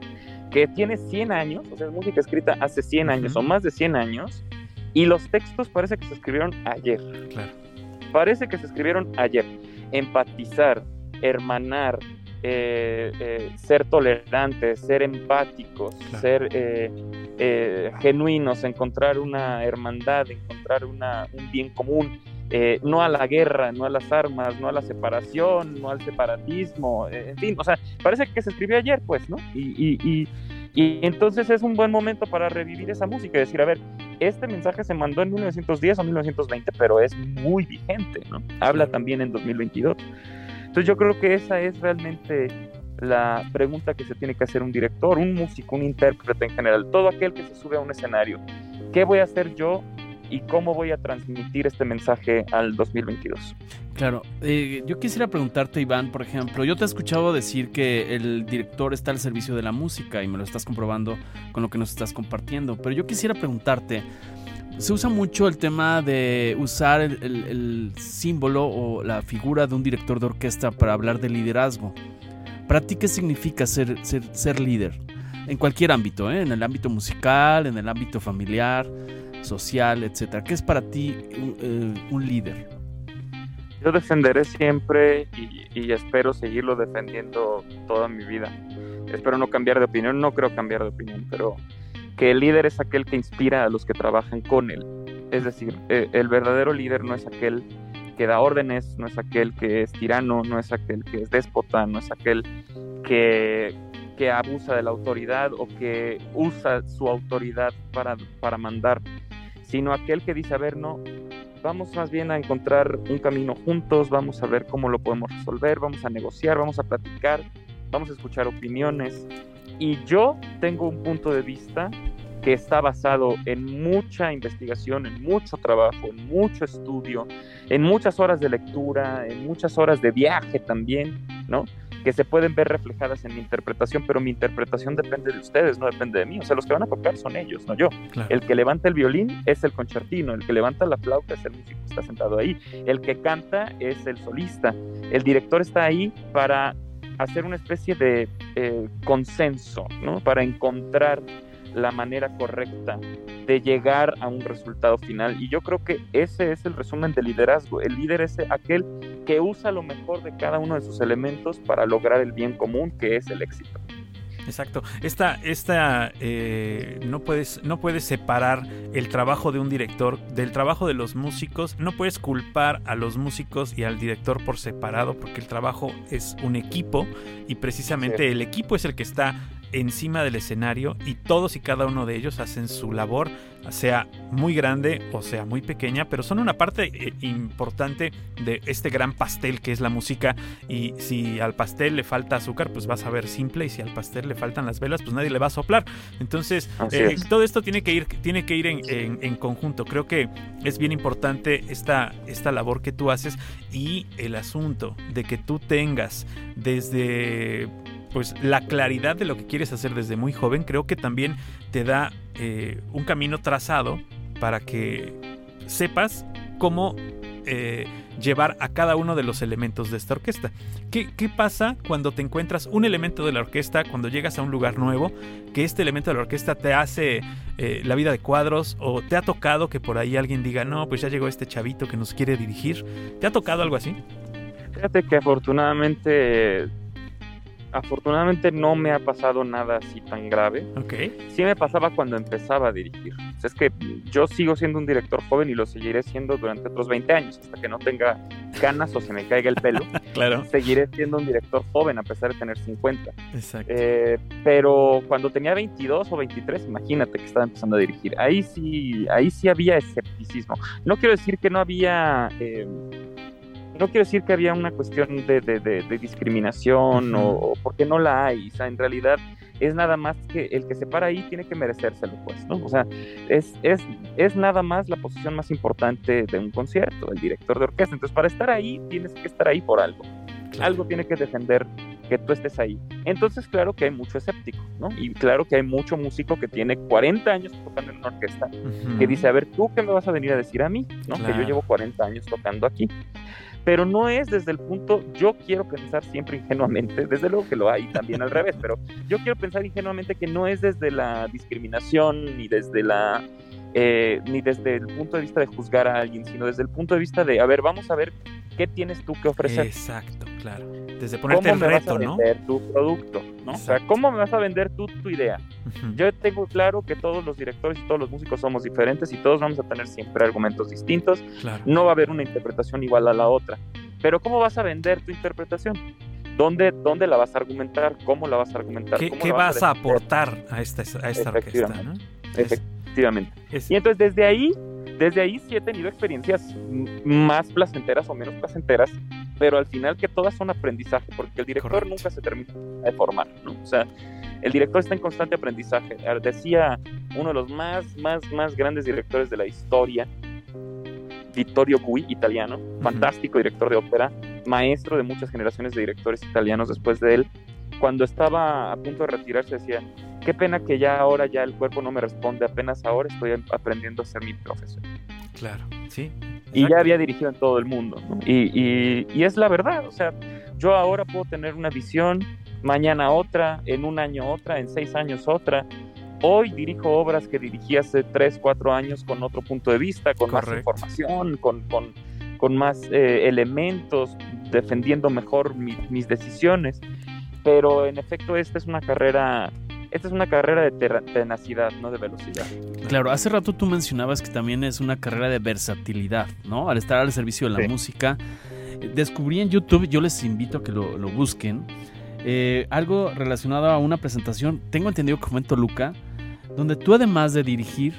que tiene 100 años, o sea, música escrita hace 100 años o más de 100 años, y los textos parece que se escribieron ayer. Claro. Parece que se escribieron ayer. Empatizar, hermanar, eh, eh, ser tolerantes, ser empáticos, ser eh, genuinos, encontrar una hermandad, encontrar una, un bien común. No a la guerra, no a las armas, no a la separación, no al separatismo, en fin, o sea, parece que se escribió ayer, pues, ¿no? Y, y, y entonces es un buen momento para revivir esa música y decir, a ver, este mensaje se mandó en 1910 o 1920, pero es muy vigente, ¿no? Habla también en 2022. Entonces yo creo que esa es realmente la pregunta que se tiene que hacer un director, un músico, un intérprete en general, todo aquel que se sube a un escenario. ¿Qué voy a hacer yo y cómo voy a transmitir este mensaje al 2022. Claro, eh, yo quisiera preguntarte, Iván, por ejemplo, yo te he escuchado decir que el director está al servicio de la música y me lo estás comprobando con lo que nos estás compartiendo, pero yo quisiera preguntarte, se usa mucho el tema de usar el, símbolo o la figura de un director de orquesta para hablar de liderazgo. ¿Para ti qué significa ser, ser, ser líder? En cualquier ámbito, ¿eh? en el ámbito musical, en el ámbito familiar social, etcétera? ¿Qué es para ti eh, un, líder? Yo defenderé siempre y, espero seguirlo defendiendo toda mi vida. Espero no cambiar de opinión, no creo cambiar de opinión, pero que el líder es aquel que inspira a los que trabajan con él. Es decir, eh, el verdadero líder no es aquel que da órdenes, no es aquel que es tirano, no es aquel que es déspota, no es aquel que, que abusa de la autoridad o que usa su autoridad para, para mandar sino aquel que dice, a ver, no, vamos más bien a encontrar un camino juntos, vamos a ver cómo lo podemos resolver, vamos a negociar, vamos a platicar, vamos a escuchar opiniones. Y yo tengo un punto de vista que está basado en mucha investigación, en mucho trabajo, en mucho estudio, en muchas horas de lectura, en muchas horas de viaje también, ¿no? Que se pueden ver reflejadas en mi interpretación, pero mi interpretación depende de ustedes, no depende de mí. O sea, los que van a tocar son ellos, no yo. El que levanta el violín es el concertino, el que levanta la flauta es el músico que está sentado ahí, el que canta es el solista, el director está ahí para hacer una especie de eh, consenso, ¿no? Para encontrar la manera correcta de llegar a un resultado final. Y yo creo que ese es el resumen del liderazgo. El líder es aquel que usa lo mejor de cada uno de sus elementos para lograr el bien común, que es el éxito. Exacto. Esta, esta eh, no puedes, no puedes separar el trabajo de un director del trabajo de los músicos. No puedes culpar a los músicos y al director por separado, porque el trabajo es un equipo y precisamente el equipo es el que está encima del escenario y todos y cada uno de ellos hacen su labor, sea muy grande o sea muy pequeña, pero son una parte eh, importante de este gran pastel que es la música y si al pastel le falta azúcar, pues vas a ver simple y si al pastel le faltan las velas, pues nadie le va a soplar. Entonces, eh, todo esto tiene que ir, tiene que ir en, conjunto. Creo que es bien importante esta, esta labor que tú haces y el asunto de que tú tengas desde pues la claridad de lo que quieres hacer desde muy joven creo que también te da eh, un camino trazado para que sepas cómo eh, llevar a cada uno de los elementos de esta orquesta. ¿Qué, pasa cuando te encuentras un elemento de la orquesta, cuando llegas a un lugar nuevo, que este elemento de la orquesta te hace eh, la vida de cuadros o te ha tocado que por ahí alguien diga, no, pues ya llegó este chavito que nos quiere dirigir? ¿Te ha tocado algo así? Fíjate que afortunadamente afortunadamente no me ha pasado nada así tan grave. Ok. Sí me pasaba cuando empezaba a dirigir. es que yo sigo siendo un director joven y lo seguiré siendo durante otros 20 años, hasta que no tenga ganas o se me caiga el pelo. claro. Seguiré siendo un director joven a pesar de tener 50. Exacto. Eh, pero cuando tenía 22 o 23, imagínate que estaba empezando a dirigir. Ahí sí, ahí sí había escepticismo. No quiero decir que no había... Eh, no quiero decir que había una cuestión de, discriminación o, porque no la hay. O sea, en realidad es nada más que el que se para ahí tiene que merecérselo, pues, ¿no? O sea, es, es, es nada más la posición más importante de un concierto, el director de orquesta. Entonces, para estar ahí, tienes que estar ahí por algo. Algo tiene que defender que tú estés ahí. Entonces, claro que hay mucho escéptico, ¿no? Y claro que hay mucho músico que tiene 40 años tocando en una orquesta, que dice, a ver, ¿tú qué me vas a venir a decir a mí? ¿no? Que yo llevo 40 años tocando aquí pero no es desde el punto, yo quiero pensar siempre ingenuamente, desde luego que lo hay también al revés, pero yo quiero pensar ingenuamente que no es desde la discriminación ni desde la... Eh, ni desde el punto de vista de juzgar a alguien, sino desde el punto de vista de, a ver, vamos a ver qué tienes tú que ofrecer. Exacto, claro. Desde ponerte el reto, ¿no? vender tu producto, ¿no? O sea, ¿cómo me vas a vender tú tu idea? Yo tengo claro que todos los directores y todos los músicos somos diferentes y todos vamos a tener siempre argumentos distintos. No va a haber una interpretación igual a la otra. Pero ¿cómo vas a vender tu interpretación? ¿Dónde, dónde la vas a argumentar? ¿Cómo la vas a argumentar? ¿Qué, vas, a, aportar a esta, a esta orquesta? ¿no? Efectivamente. Y entonces desde ahí, desde ahí sí he tenido experiencias más placenteras o menos placenteras, pero al final que todas son aprendizaje, porque el director nunca se termina de formar, ¿no? O sea, el director está en constante aprendizaje. Decía uno de los más, más, más grandes directores de la historia, Vittorio Cui, italiano, fantástico director de ópera, maestro de muchas generaciones de directores italianos después de él. Cuando estaba a punto de retirarse decía, qué pena que ya ahora ya el cuerpo no me responde, apenas ahora estoy aprendiendo a ser mi profesor. Claro, sí. Y ya había dirigido en todo el mundo. Y, y, y es la verdad, o sea, yo ahora puedo tener una visión, mañana otra, en un año otra, en seis años otra. Hoy dirijo obras que dirigí hace tres, cuatro años con otro punto de vista, con más información, con, con, con más eh, elementos, defendiendo mejor mis decisiones. Pero en efecto, esta es una carrera esta es una carrera de tenacidad, no de velocidad. Claro, hace rato tú mencionabas que también es una carrera de versatilidad, ¿no? Al estar al servicio de la música. Descubrí en YouTube, yo les invito a que lo, lo busquen, eh, algo relacionado a una presentación, tengo entendido que fue en Toluca, donde tú además de dirigir,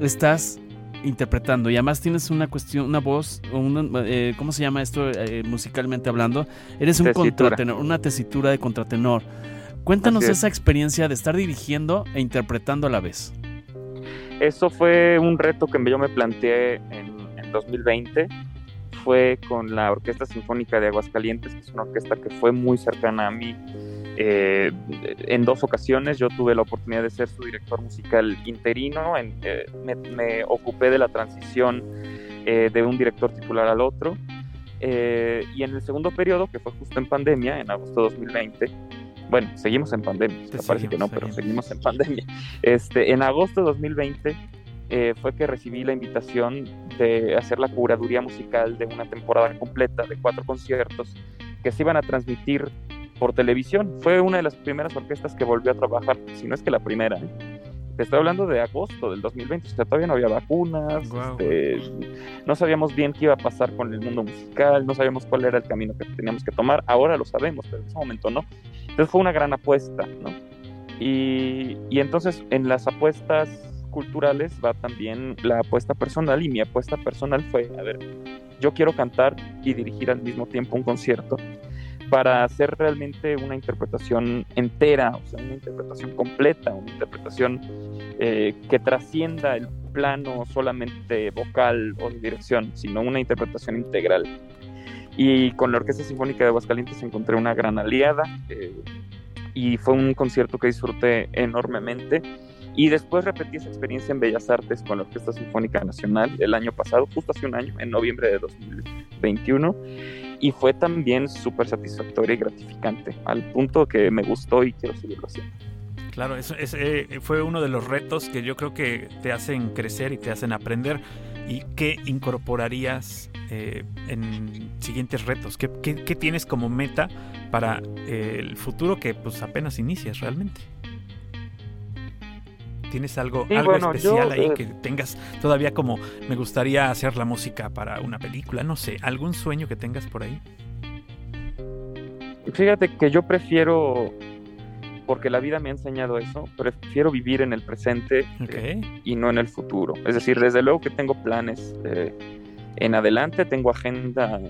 estás interpretando y además tienes una cuestión, una voz, una, eh, ¿cómo se llama esto eh, musicalmente hablando? Eres un contratenor, una tesitura de contratenor. Cuéntanos esa experiencia de estar dirigiendo e interpretando a la vez. Eso fue un reto que yo me planteé en, en 2020 fue con la Orquesta Sinfónica de Aguascalientes, que es una orquesta que fue muy cercana a mí. Eh, en dos ocasiones yo tuve la oportunidad de ser su director musical interino, en, eh, me, ocupé de la transición eh, de un director titular al otro. y en el segundo periodo, que fue justo en pandemia, en agosto de 2020, bueno, seguimos en pandemia, me parece que no, pero seguimos en pandemia. Este, en agosto de 2020 eh, fue que recibí la invitación de hacer la curaduría musical de una temporada completa de cuatro conciertos que se iban a transmitir por televisión. Fue una de las primeras orquestas que volvió a trabajar, si no es que la primera. ¿eh? Te estoy hablando de agosto del 2020, o sea, todavía no había vacunas, este, no sabíamos bien qué iba a pasar con el mundo musical, no sabíamos cuál era el camino que teníamos que tomar, ahora lo sabemos, pero en ese momento no. Entonces fue una gran apuesta, ¿no? Y, y entonces en las apuestas culturales va también la apuesta personal y mi apuesta personal fue, a ver, yo quiero cantar y dirigir al mismo tiempo un concierto para hacer realmente una interpretación entera, o sea, una interpretación completa, una interpretación eh, que trascienda el plano solamente vocal o de dirección, sino una interpretación integral. Y con la Orquesta Sinfónica de Aguascalientes encontré una gran aliada eh, y fue un concierto que disfruté enormemente y después repetí esa experiencia en Bellas Artes con la Orquesta Sinfónica Nacional el año pasado, justo hace un año, en noviembre de 2021. Y fue también súper satisfactorio y gratificante, al punto que me gustó y quiero seguirlo haciendo. Claro, eso eh, fue uno de los retos que yo creo que te hacen crecer y te hacen aprender. y qué incorporarías eh, en siguientes retos? ¿Qué, tienes como meta para eh, el futuro que pues apenas inicias realmente? ¿Tienes algo, algo especial ahí que tengas todavía como me gustaría hacer la música para una película? No sé, ¿algún sueño que tengas por ahí? Fíjate que yo prefiero porque la vida me ha enseñado eso, prefiero vivir en el presente eh, y no en el futuro. Es decir, desde luego que tengo planes eh, en adelante, tengo agenda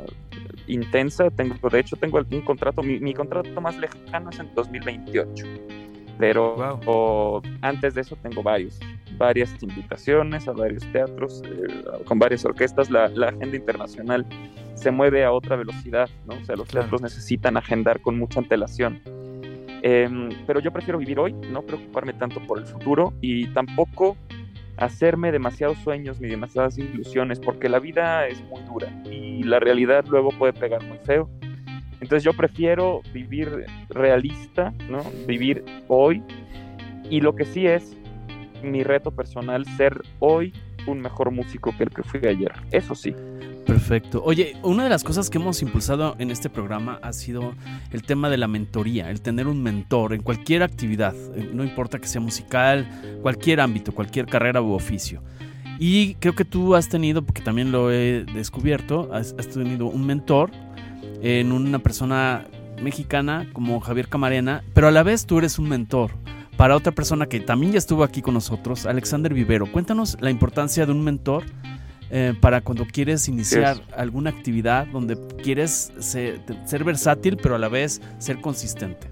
intensa, tengo, de hecho tengo un contrato, mi, contrato más lejano es en 2028, pero antes de eso tengo varios, varias invitaciones a varios teatros, eh, con varias orquestas, la, agenda internacional se mueve a otra velocidad, ¿no? O sea, los teatros necesitan agendar con mucha antelación. Em, pero yo prefiero vivir hoy, no preocuparme tanto por el futuro y tampoco hacerme demasiados sueños ni demasiadas ilusiones, porque la vida es muy dura y la realidad luego puede pegar muy feo. Entonces yo prefiero vivir realista, ¿no? Vivir hoy y lo que sí es mi reto personal ser hoy un mejor músico que el que fui ayer. Eso sí. Perfecto. Oye, una de las cosas que hemos impulsado en este programa ha sido el tema de la mentoría, el tener un mentor en cualquier actividad, eh, no importa que sea musical, cualquier ámbito, cualquier carrera u oficio. Y creo que tú has tenido, porque también lo he descubierto, has, tenido un mentor en una persona mexicana como Javier Camarena, pero a la vez tú eres un mentor para otra persona que también ya estuvo aquí con nosotros, Alexander Vivero. Cuéntanos la importancia de un mentor eh, para cuando quieres iniciar alguna actividad donde quieres ser, versátil pero a la vez ser consistente?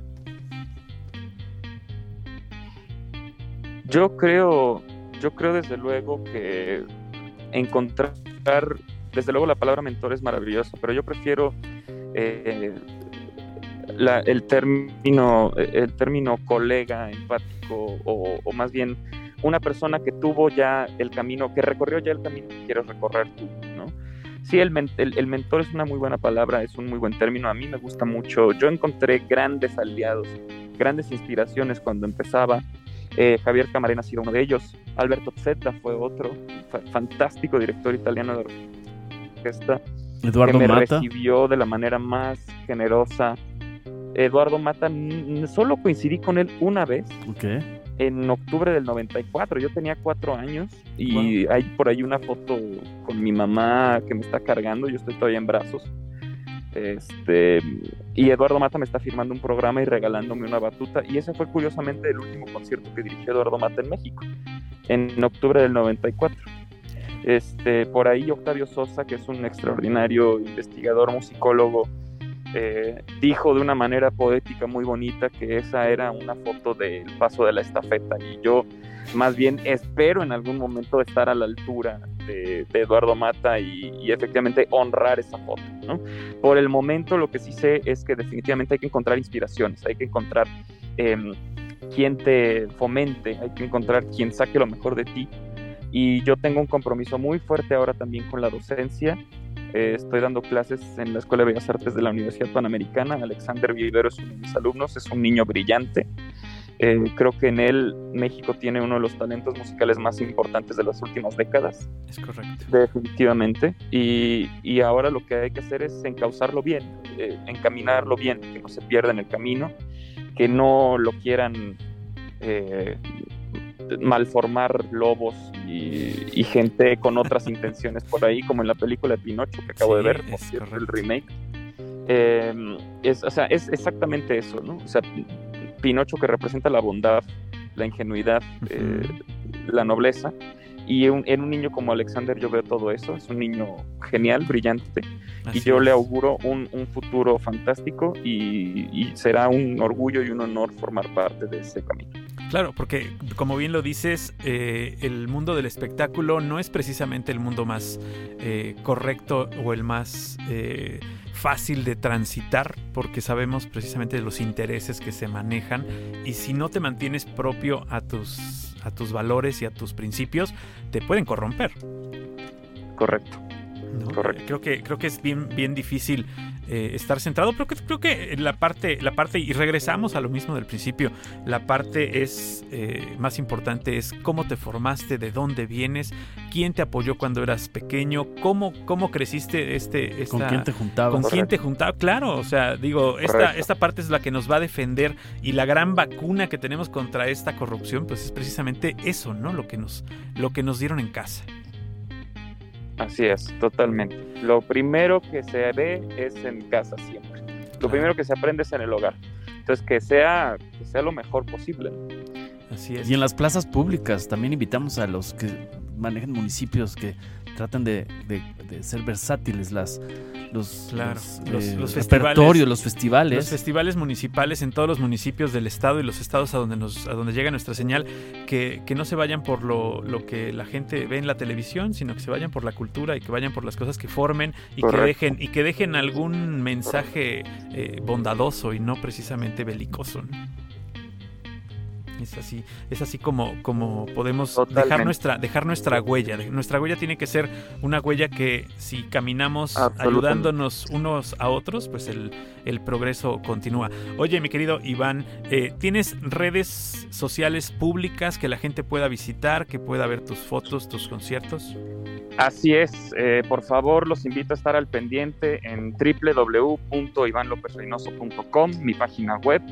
Yo creo, yo creo desde luego que encontrar, desde luego la palabra mentor es maravillosa, pero yo prefiero eh, el término, el término colega, empático o, o más bien una persona que tuvo ya el camino, que recorrió ya el camino que quieres recorrer tú, ¿no? Sí, el, mentor es una muy buena palabra, es un muy buen término, a mí me gusta mucho. Yo encontré grandes aliados, grandes inspiraciones cuando empezaba. Eh, Javier Camarena ha sido uno de ellos, Alberto Zeta fue otro, fantástico director italiano de orquesta, Eduardo que me recibió de la manera más generosa. Eduardo Mata, solo coincidí con él una vez. Okay en octubre del 94. Yo tenía cuatro años y hay por ahí una foto con mi mamá que me está cargando. Yo estoy todavía en brazos. Este, y Eduardo Mata me está firmando un programa y regalándome una batuta. Y ese fue curiosamente el último concierto que dirigió Eduardo Mata en México, en octubre del 94. Este, por ahí Octavio Sosa, que es un extraordinario investigador, musicólogo, eh, dijo de una manera poética muy bonita que esa era una foto del paso de la estafeta y yo más bien espero en algún momento estar a la altura de, Eduardo Mata y, efectivamente honrar esa foto. Por el momento lo que sí sé es que definitivamente hay que encontrar inspiraciones, hay que encontrar eh, quien te fomente, hay que encontrar quien saque lo mejor de ti. Y yo tengo un compromiso muy fuerte ahora también con la docencia eh, estoy dando clases en la Escuela de Bellas Artes de la Universidad Panamericana. Alexander Vivero es uno de mis alumnos, es un niño brillante. Eh, creo que en él México tiene uno de los talentos musicales más importantes de las últimas décadas. Es correcto. Definitivamente. Y, y ahora lo que hay que hacer es encauzarlo bien, eh, encaminarlo bien, que no se pierda en el camino, que no lo quieran malformar lobos y, gente con otras intenciones por ahí, como en la película de Pinocho que acabo de ver, el remake. Em, es, o sea, es exactamente eso, ¿no? O sea, Pinocho que representa la bondad, la ingenuidad, eh, la nobleza. Y en un niño como Alexander yo veo todo eso, es un niño genial, brillante, y yo le auguro un, futuro fantástico y será un orgullo y un honor formar parte de ese camino. Claro, porque como bien lo dices, eh, el mundo del espectáculo no es precisamente el mundo más eh, correcto o el más eh, fácil de transitar, porque sabemos precisamente los intereses que se manejan y si no te mantienes propio a tus, a tus valores y a tus principios, te pueden corromper. Correcto. Creo que, creo que es bien, bien difícil eh, estar centrado, pero creo que la parte, la parte, y regresamos a lo mismo del principio, la parte es eh, más importante es cómo te formaste, de dónde vienes, quién te apoyó cuando eras pequeño, cómo, cómo creciste este... Esta, ¿Con quién te juntabas? ¿Con quién te juntaba? Claro, o sea, digo, esta, esta parte es la que nos va a defender y la gran vacuna que tenemos contra esta corrupción, pues es precisamente eso, ¿no? Lo que nos, lo que nos dieron en casa. Así es, totalmente. Lo primero que se ve es en casa siempre. Lo primero que se aprende es en el hogar. Entonces, que sea, que sea lo mejor posible. Así es. Y en las plazas públicas también invitamos a los que manejan municipios que tratan de, ser versátiles las los, los, eh, festivales, los festivales. Los festivales municipales en todos los municipios del estado y los estados a donde nos a donde llega nuestra señal, que, no se vayan por lo, lo, que la gente ve en la televisión, sino que se vayan por la cultura y que vayan por las cosas que formen y que dejen y que dejen algún mensaje eh, bondadoso y no precisamente belicoso. Es así, es así como, como podemos dejar nuestra, dejar nuestra huella. Nuestra huella tiene que ser una huella que si caminamos ayudándonos unos a otros, pues el, progreso continúa. Oye, mi querido Iván, eh, ¿tienes redes sociales públicas que la gente pueda visitar, que pueda ver tus fotos, tus conciertos? Así es, eh, por favor los invito a estar al pendiente en www.ivanlopezreynoso.com, mi página web.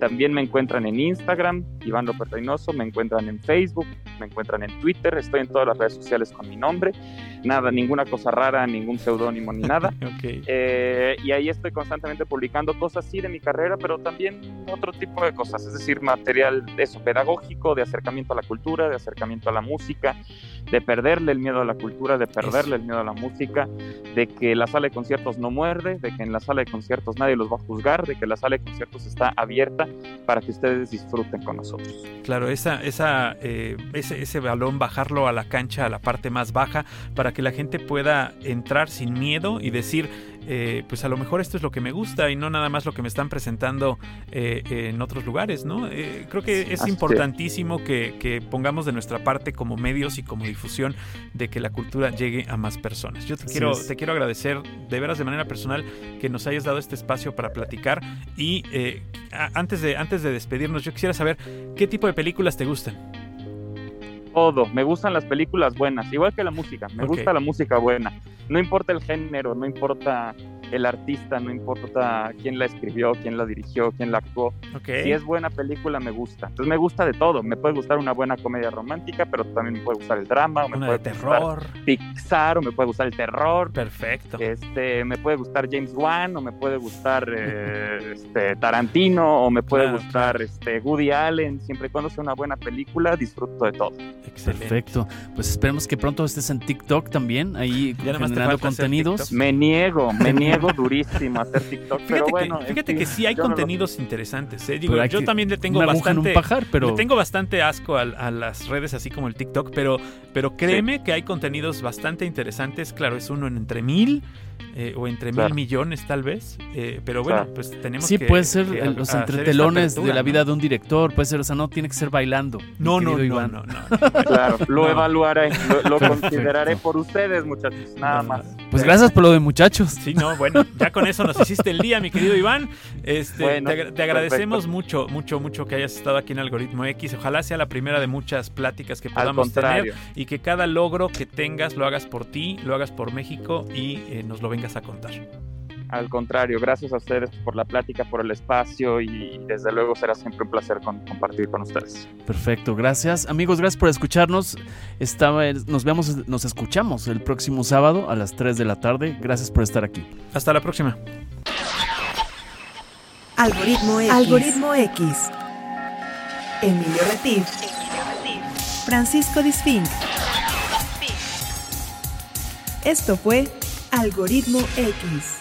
También me encuentran en Instagram, Iván López Reynoso, me encuentran en Facebook, me encuentran en Twitter, estoy en todas las redes sociales con mi nombre, nada, ninguna cosa rara, ningún seudónimo ni nada. Eh, y ahí estoy constantemente publicando cosas, sí, de mi carrera, pero también otro tipo de cosas, es decir, material eso, pedagógico, de acercamiento a la cultura, de acercamiento a la música, de perderle el miedo a la cultura, de perderle el miedo a la música, de que la sala de conciertos no muerde, de que en la sala de conciertos nadie los va a juzgar, de que la sala de conciertos está abierta para que ustedes disfruten con nosotros. Claro, esa, esa, eh, ese, ese balón, bajarlo a la cancha, a la parte más baja, para que la gente pueda entrar sin miedo y decir, eh, pues a lo mejor esto es lo que me gusta y no nada más lo que me están presentando eh, en otros lugares, ¿no? creo que es importantísimo que, que, pongamos de nuestra parte como medios y como difusión de que la cultura llegue a más personas. Yo te quiero, te quiero agradecer de veras de manera personal que nos hayas dado este espacio para platicar y antes, de, antes de despedirnos, yo quisiera saber qué tipo de películas te gustan. Todo, me gustan las películas buenas, igual que la música, me gusta la música buena. No importa el género, no importa el artista, no importa quién la escribió, quién la dirigió, quién la actuó. Si es buena película, me gusta. Entonces me gusta de todo. Me puede gustar una buena comedia romántica, pero también me puede gustar el drama, o me puede terror. Pixar, o me puede gustar el terror. Perfecto. Este, me puede gustar James Wan, o me puede gustar eh, este, Tarantino, o me puede gustar este, Woody Allen. Siempre y cuando sea una buena película, disfruto de todo. Perfecto. Pues esperemos que pronto estés en TikTok también, ahí ya generando contenidos. Me niego, me niego durísimo hacer TikTok, fíjate pero bueno. Que, fíjate que sí hay contenidos interesantes. ¿eh? Digo, yo también le tengo bastante. pero... tengo bastante asco a, las redes así como el TikTok, pero, pero créeme que hay contenidos bastante interesantes. Claro, es uno entre mil. Eh, o entre mil millones tal vez, eh, pero bueno, pues tenemos sí, que... Sí, puede ser los entretelones de la vida de un director, puede ser, o sea, no tiene que ser bailando. No, no, no, no, Claro, lo evaluaré, lo, consideraré por ustedes, muchachos, nada más. Pues gracias por lo de muchachos. Sí, no, bueno, ya con eso nos hiciste el día, mi querido Iván. Este, te, agradecemos mucho, mucho, mucho que hayas estado aquí en Algoritmo X. Ojalá sea la primera de muchas pláticas que podamos tener y que cada logro que tengas lo hagas por ti, lo hagas por México y eh, nos lo vengas a contar. Al contrario, gracias a ustedes por la plática, por el espacio y desde luego será siempre un placer compartir con ustedes. Perfecto, gracias. Amigos, gracias por escucharnos. nos vemos, nos escuchamos el próximo sábado a las 3 de la tarde. Gracias por estar aquí. Hasta la próxima. Algoritmo X. Algoritmo X. Emilio Retif. Francisco Disfink. Esto fue Algoritmo X.